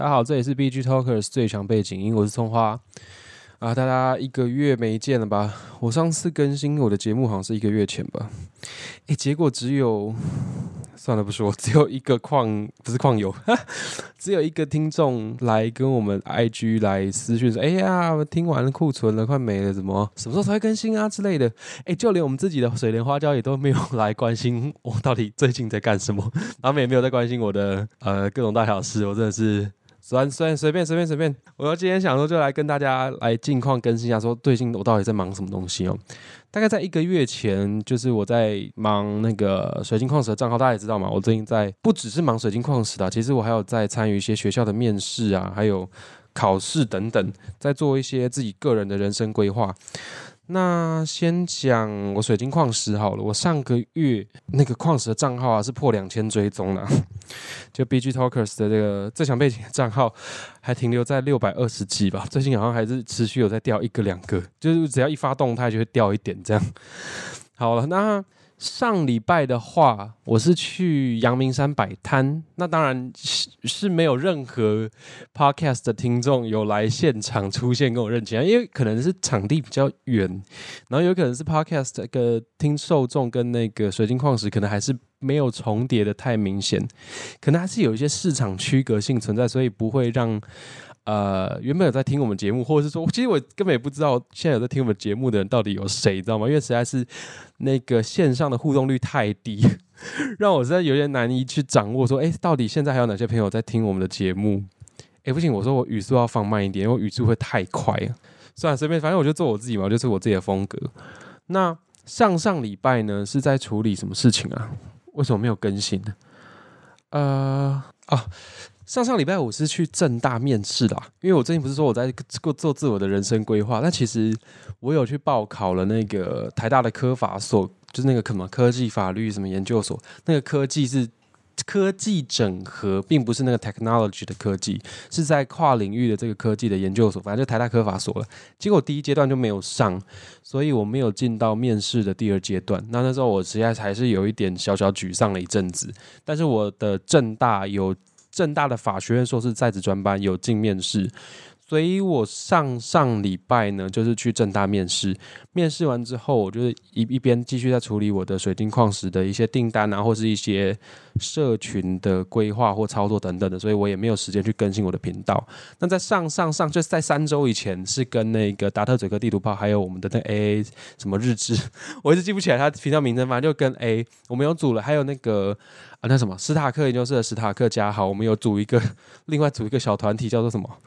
大家好，这里是 BG Talkers 最强背景音，我是葱花啊。大家一个月没见了吧？我上次更新我的节目好像是一个月前吧。诶，结果只有算了不说，只有一个矿不是矿友，只有一个听众来跟我们 IG 来私讯说：“哎呀，我听完了库存了，快没了，怎么什么时候才会更新啊之类的？”诶，就连我们自己的水莲花椒也都没有来关心我到底最近在干什么，他们也没有在关心我的呃各种大小事，我真的是。随随随便随便随便，我要今天想说就来跟大家来近况更新一下，说最近我到底在忙什么东西哦。大概在一个月前，就是我在忙那个水晶矿石的账号，大家也知道嘛，我最近在不只是忙水晶矿石的，其实我还有在参与一些学校的面试啊，还有考试等等，在做一些自己个人的人生规划。那先讲我水晶矿石好了，我上个月那个矿石的账号啊是破两千追踪了，就 BG Talkers 的这个最强背景账号还停留在六百二十几吧，最近好像还是持续有在掉一个两个，就是只要一发动态就会掉一点这样。好了，那。上礼拜的话，我是去阳明山摆摊，那当然是是没有任何 podcast 的听众有来现场出现跟我认亲，因为可能是场地比较远，然后有可能是 podcast 的听受众跟那个水晶矿石可能还是没有重叠的太明显，可能还是有一些市场区隔性存在，所以不会让。呃，原本有在听我们节目，或者是说，其实我根本也不知道现在有在听我们节目的人到底有谁，知道吗？因为实在是那个线上的互动率太低，让我实在有点难以去掌握。说，哎，到底现在还有哪些朋友在听我们的节目？哎，不行，我说我语速要放慢一点，因为语速会太快。算了，随便，反正我就做我自己嘛，就是我自己的风格。那上上礼拜呢，是在处理什么事情啊？为什么没有更新呢？呃，啊。上上礼拜我是去正大面试啦，因为我最近不是说我在 做做自我的人生规划，但其实我有去报考了那个台大的科法所，就是那个什么科技法律什么研究所，那个科技是科技整合，并不是那个 technology 的科技，是在跨领域的这个科技的研究所，反正就台大科法所了。结果第一阶段就没有上，所以我没有进到面试的第二阶段。那那时候我实在还是有一点小小沮丧了一阵子，但是我的正大有。正大的法学院硕士在职专班有进面试，所以我上上礼拜呢，就是去正大面试。面试完之后，我就是一一边继续在处理我的水晶矿石的一些订单啊，或是一些社群的规划或操作等等的，所以我也没有时间去更新我的频道。那在上上上，就是在三周以前，是跟那个达特嘴哥地图炮，还有我们的那 A 什么日志，我一直记不起来他频道名称，反正就跟 A，我们有组了，还有那个。啊，那什么，史塔克研究室的史塔克加好，我们有组一个，另外组一个小团体，叫做什么？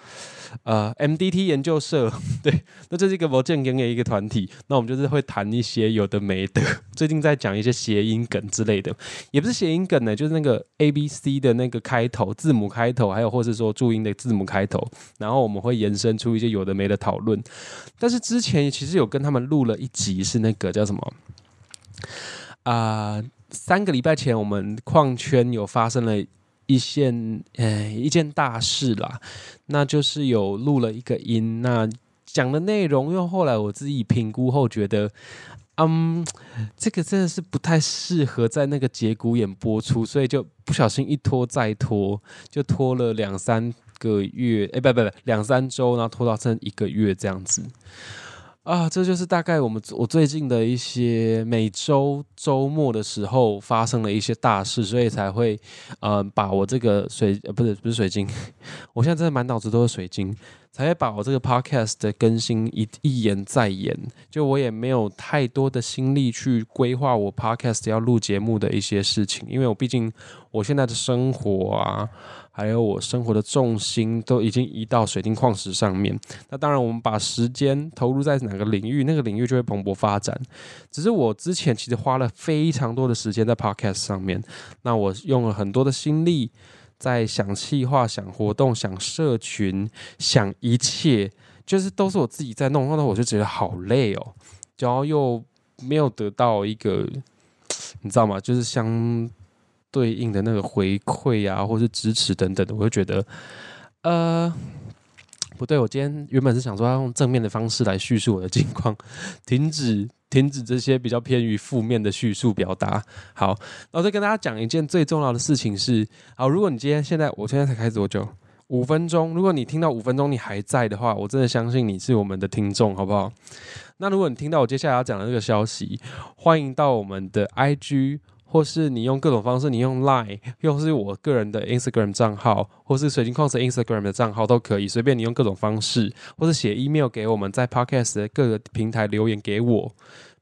呃，MDT 研究社，对，那这是一个不正经的一个团体。那我们就是会谈一些有的没的，最近在讲一些谐音梗之类的，也不是谐音梗呢，就就是那个 A B C 的那个开头字母开头，还有或是说注音的字母开头，然后我们会延伸出一些有的没的讨论。但是之前其实有跟他们录了一集，是那个叫什么？啊。三个礼拜前，我们矿圈有发生了一件呃一件大事啦，那就是有录了一个音，那讲的内容，因为后来我自己评估后觉得，嗯，这个真的是不太适合在那个节骨眼播出，所以就不小心一拖再拖，就拖了两三个月，哎，不不不，两三周，然后拖到剩一个月这样子。啊，这就是大概我们我最近的一些每周周末的时候发生了一些大事，所以才会呃把我这个水呃不是不是水晶，我现在真的满脑子都是水晶，才会把我这个 podcast 的更新一一延再延，就我也没有太多的心力去规划我 podcast 要录节目的一些事情，因为我毕竟我现在的生活啊。还有我生活的重心都已经移到水晶矿石上面。那当然，我们把时间投入在哪个领域，那个领域就会蓬勃发展。只是我之前其实花了非常多的时间在 Podcast 上面，那我用了很多的心力在想企划、想活动、想社群、想一切，就是都是我自己在弄。弄到我就觉得好累哦，然后又没有得到一个，你知道吗？就是相。对应的那个回馈啊，或是支持等等的，我就觉得，呃，不对。我今天原本是想说要用正面的方式来叙述我的境况，停止停止这些比较偏于负面的叙述表达。好，然后再跟大家讲一件最重要的事情是，好，如果你今天现在我现在才开始多久？五分钟，如果你听到五分钟你还在的话，我真的相信你是我们的听众，好不好？那如果你听到我接下来要讲的这个消息，欢迎到我们的 IG，或是你用各种方式，你用 Line，又是我个人的 Instagram 账号，或是水晶矿石 Instagram 的账号都可以，随便你用各种方式，或是写 email 给我们，在 Podcast 的各个平台留言给我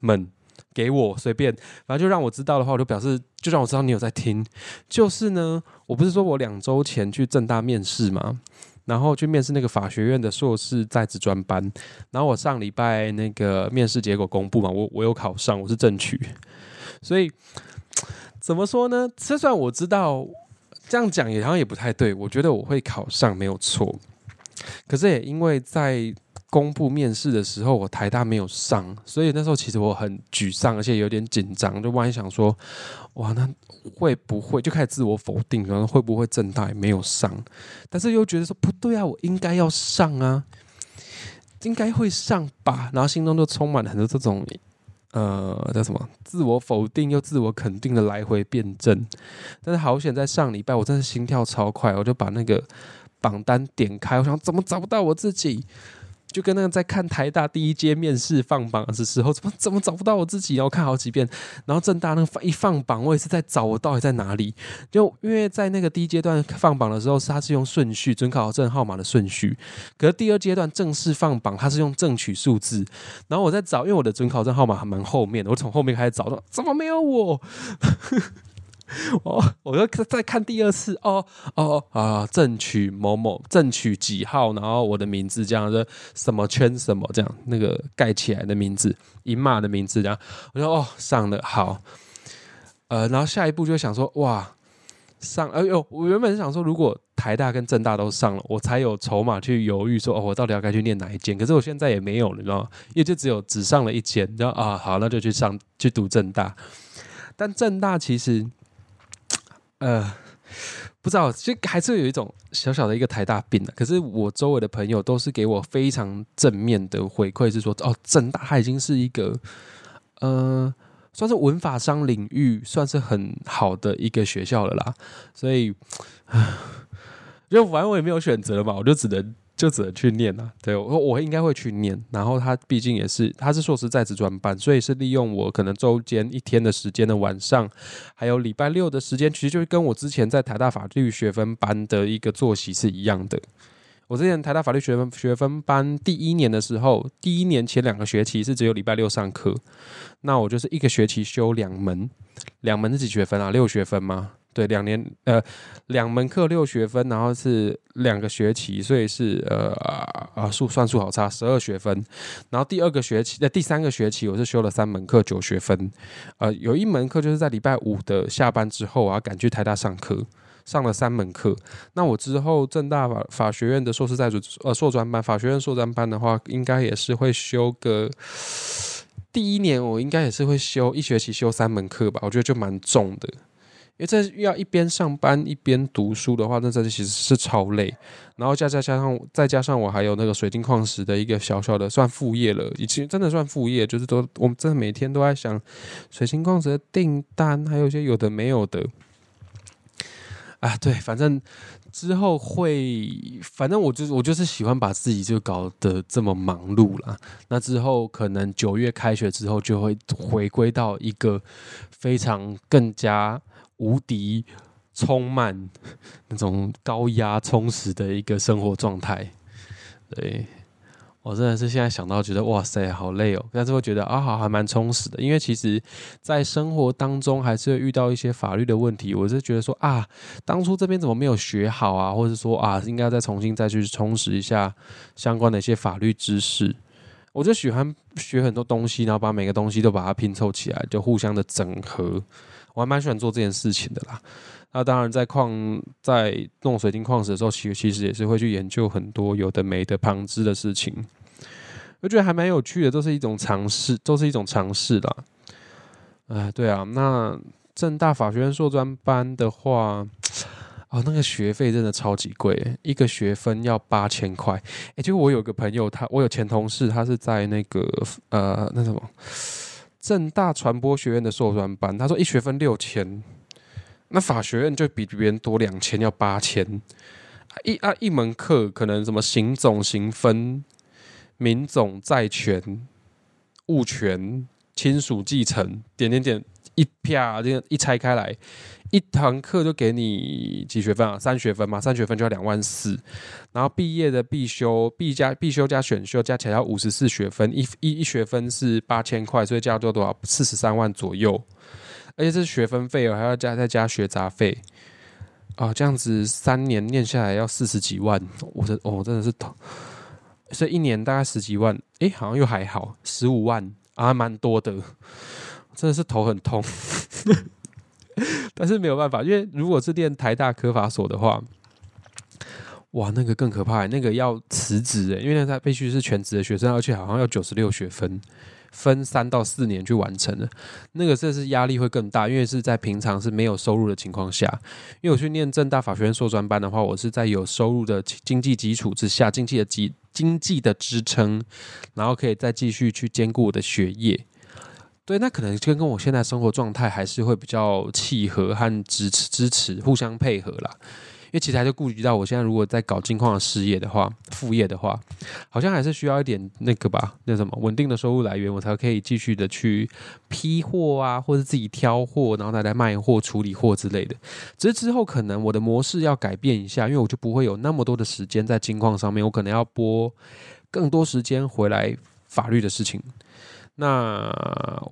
们。给我随便，反正就让我知道的话，我就表示就让我知道你有在听。就是呢，我不是说我两周前去正大面试嘛，然后去面试那个法学院的硕士在职专班，然后我上礼拜那个面试结果公布嘛，我我有考上，我是正取。所以 怎么说呢？就算我知道这样讲也好像也不太对，我觉得我会考上没有错。可是也因为在。公布面试的时候，我台大没有上，所以那时候其实我很沮丧，而且有点紧张。就万一想说，哇，那会不会就开始自我否定？然后会不会正大也没有上？但是又觉得说不对啊，我应该要上啊，应该会上吧。然后心中就充满了很多这种呃叫什么自我否定又自我肯定的来回辩证。但是好险，在上礼拜我真的心跳超快，我就把那个榜单点开，我想怎么找不到我自己。就跟那个在看台大第一阶面试放榜的时候，怎么怎么找不到我自己？然后看好几遍，然后正大那个一放榜，我也是在找我到底在哪里。就因为在那个第一阶段放榜的时候，是它是用顺序准考证号码的顺序，可是第二阶段正式放榜，它是用正取数字。然后我在找，因为我的准考证号码还蛮后面的，我从后面开始找，怎么没有我？哦，我又再看第二次哦哦啊，正取某某正取几号，然后我的名字这样的什么圈什么这样那个盖起来的名字，银马的名字这样，我说哦上了好，呃，然后下一步就想说哇上哎呦，我原本是想说如果台大跟正大都上了，我才有筹码去犹豫说哦我到底要该去念哪一间，可是我现在也没有了，你知道吗？因为就只有只上了一间，然后啊好那就去上去读正大，但正大其实。呃，不知道，就还是有一种小小的一个台大病的。可是我周围的朋友都是给我非常正面的回馈，是说哦，正大它已经是一个呃，算是文法商领域算是很好的一个学校了啦。所以，就反正我也没有选择嘛，我就只能。就只能去念了，对我我应该会去念。然后他毕竟也是他是硕士在职专班，所以是利用我可能周间一天的时间的晚上，还有礼拜六的时间，其实就是跟我之前在台大法律学分班的一个作息是一样的。我之前台大法律学分学分班第一年的时候，第一年前两个学期是只有礼拜六上课，那我就是一个学期修两门，两门是几学分啊？六学分吗？对，两年呃，两门课六学分，然后是两个学期，所以是呃啊数算数好差，十二学分。然后第二个学期，呃第三个学期我是修了三门课，九学分。呃，有一门课就是在礼拜五的下班之后，我要赶去台大上课，上了三门课。那我之后正大法法学院的硕士在主呃硕专班，法学院硕专班的话，应该也是会修个第一年，我应该也是会修一学期修三门课吧，我觉得就蛮重的。因为这要一边上班一边读书的话，那这其实是超累。然后加加加上再加上我还有那个水晶矿石的一个小小的算副业了，已经真的算副业，就是都我们真的每天都在想水晶矿石的订单，还有一些有的没有的。啊，对，反正之后会，反正我就是我就是喜欢把自己就搞得这么忙碌啦。那之后可能九月开学之后就会回归到一个非常更加。无敌、充满那种高压、充实的一个生活状态。对我真的是现在想到，觉得哇塞，好累哦！但是会觉得啊，好还蛮充实的。因为其实，在生活当中还是会遇到一些法律的问题。我是觉得说啊，当初这边怎么没有学好啊？或者说啊，应该再重新再去充实一下相关的一些法律知识。我就喜欢学很多东西，然后把每个东西都把它拼凑起来，就互相的整合。我还蛮喜欢做这件事情的啦。那当然，在矿在弄水晶矿石的时候，其其实也是会去研究很多有的没的旁支的事情。我觉得还蛮有趣的，都是一种尝试，都是一种尝试啦。哎，对啊，那正大法学院硕专班的话，哦，那个学费真的超级贵，一个学分要八千块。哎，就我有个朋友，他我有前同事，他是在那个呃那什么。正大传播学院的硕专班，他说一学分六千，那法学院就比别人多两千，要八千。一啊一门课可能什么行总行分、民总债权、物权、亲属继承，点点点，一啪这个一拆开来。一堂课就给你几学分啊？三学分嘛，三学分就要两万四，然后毕业的必修、必加必修加选修加起来要五十四学分，一一一学分是八千块，所以加多多少？四十三万左右，而且这是学分费哦，还要加再加学杂费啊，这样子三年念下来要四十几万，我的哦真的是头，所以一年大概十几万，诶，好像又还好，十五万啊，蛮多的，真的是头很痛。但是没有办法，因为如果是念台大科法所的话，哇，那个更可怕，那个要辞职诶，因为那他必须是全职的学生，而且好像要九十六学分，分三到四年去完成的，那个这是压力会更大，因为是在平常是没有收入的情况下，因为我去念正大法学院硕专班的话，我是在有收入的经济基础之下，经济的基经济的支撑，然后可以再继续去兼顾我的学业。对，那可能跟跟我现在生活状态还是会比较契合和支持支持，互相配合啦。因为其实还是顾及到我现在如果在搞金矿的事业的话，副业的话，好像还是需要一点那个吧，那什么稳定的收入来源，我才可以继续的去批货啊，或者自己挑货，然后再来卖货、处理货之类的。只是之后可能我的模式要改变一下，因为我就不会有那么多的时间在金矿上面，我可能要拨更多时间回来法律的事情。那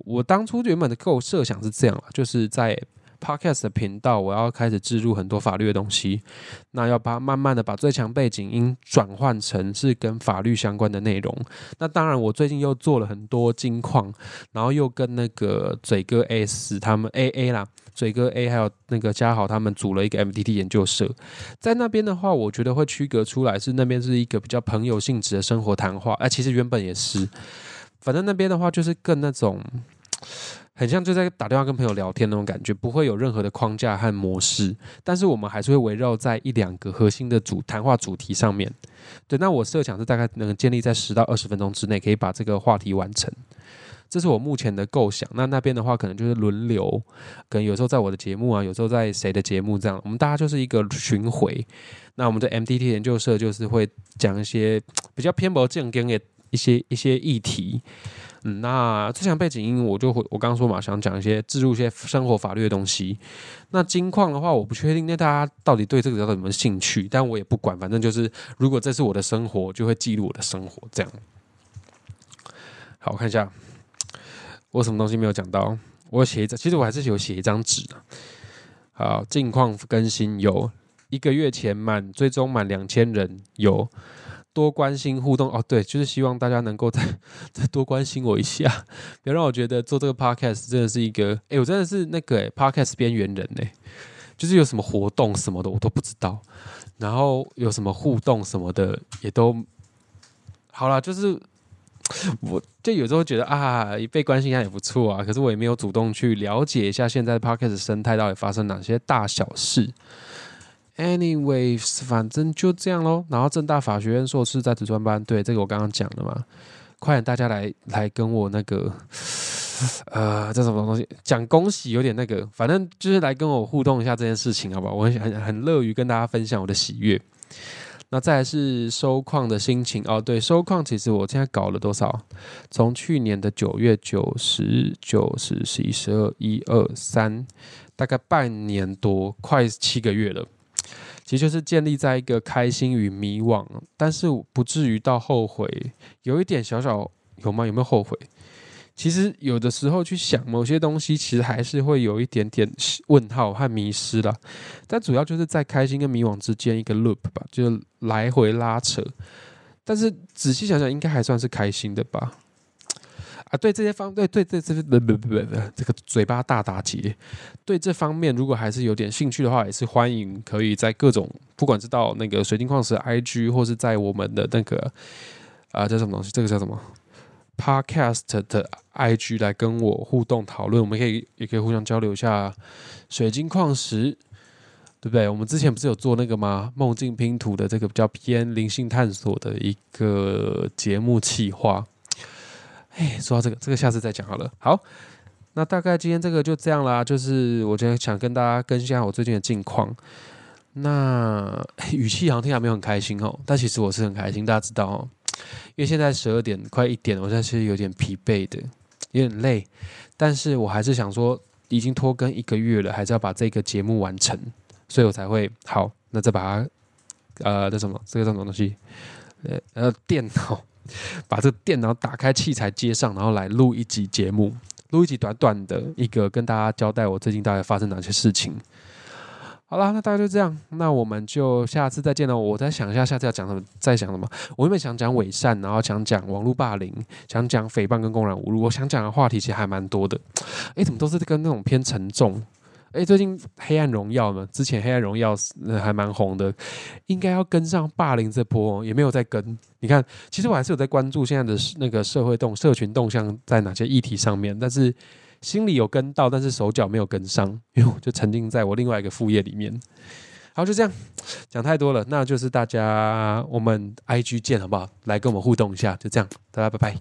我当初原本的构设想是这样就是在 podcast 的频道，我要开始置入很多法律的东西，那要把慢慢的把最强背景音转换成是跟法律相关的内容。那当然，我最近又做了很多金矿，然后又跟那个嘴哥 S 他们 A A 啦，嘴哥 A 还有那个嘉豪他们组了一个 M D T 研究社，在那边的话，我觉得会区隔出来是那边是一个比较朋友性质的生活谈话，哎，其实原本也是。反正那边的话，就是更那种，很像就在打电话跟朋友聊天那种感觉，不会有任何的框架和模式。但是我们还是会围绕在一两个核心的主谈话主题上面。对，那我设想是大概能建立在十到二十分钟之内，可以把这个话题完成。这是我目前的构想。那那边的话，可能就是轮流，可能有时候在我的节目啊，有时候在谁的节目这样，我们大家就是一个巡回。那我们的 M D T 研究社就是会讲一些比较偏薄正经的。一些一些议题，嗯，那这项背景音我就会我刚刚说嘛，想讲一些置入一些生活法律的东西。那金矿的话，我不确定那大家到底对这个有什么兴趣，但我也不管，反正就是如果这是我的生活，就会记录我的生活这样。好，我看一下，我什么东西没有讲到？我写一张，其实我还是有写一张纸的。好，近况更新有一个月前满追踪满两千人有。多关心互动哦，对，就是希望大家能够再 再多关心我一下，别让我觉得做这个 podcast 真的是一个，哎，我真的是那个哎 podcast 边缘人呢，就是有什么活动什么的我都不知道，然后有什么互动什么的也都好了，就是 我就有时候觉得啊，被关心一下也不错啊，可是我也没有主动去了解一下现在 podcast 生态到底发生哪些大小事。Anyways，反正就这样喽。然后正大法学院硕士在职专班，对这个我刚刚讲了嘛。快点，大家来来跟我那个，呃，这什么东西？讲恭喜有点那个，反正就是来跟我互动一下这件事情，好不好？我很很很乐于跟大家分享我的喜悦。那再来是收矿的心情哦，对，收矿其实我现在搞了多少？从去年的九月九十九十十一十二一二三，大概半年多，快七个月了。其实就是建立在一个开心与迷惘，但是不至于到后悔，有一点小小有吗？有没有后悔？其实有的时候去想某些东西，其实还是会有一点点问号和迷失了。但主要就是在开心跟迷惘之间一个 loop 吧，就是来回拉扯。但是仔细想想，应该还算是开心的吧。啊，对这些方，对对对，这不不不不不，这个嘴巴大打结。对这方面，如果还是有点兴趣的话，也是欢迎可以在各种，不管是到那个水晶矿石 IG，或是在我们的那个啊叫什么东西，这个叫什么 Podcast 的 IG 来跟我互动讨论。我们可以也可以互相交流一下水晶矿石，对不对？我们之前不是有做那个吗？梦境拼图的这个比较偏灵性探索的一个节目企划。哎，说到这个，这个下次再讲好了。好，那大概今天这个就这样啦。就是我今天想跟大家更新下我最近的近况。那语气好像听起来没有很开心哦，但其实我是很开心，大家知道哦，因为现在十二点快一点，我现在其实有点疲惫的，有点累，但是我还是想说，已经拖更一个月了，还是要把这个节目完成，所以我才会好，那再把它，呃，那什么，这个什么东西，呃呃，电脑，把这个电脑打开，器材接上，然后来录一集节目，录一集短短的一个，跟大家交代我最近大概发生哪些事情。好啦，那大概就这样，那我们就下次再见了。我再想一下下次要讲什么，再讲什么。我原本想讲伪善，然后想讲网络霸凌，想讲诽谤跟公然侮辱。我想讲的话题其实还蛮多的。哎，怎么都是跟那种偏沉重？哎，最近《黑暗荣耀》呢？之前《黑暗荣耀》还蛮红的，应该要跟上霸凌这波，也没有在跟。你看，其实我还是有在关注现在的那个社会动、社群动向在哪些议题上面，但是。心里有跟到，但是手脚没有跟上，因为我就沉浸在我另外一个副业里面。好，就这样讲太多了，那就是大家我们 I G 见好不好？来跟我们互动一下，就这样，大家拜拜。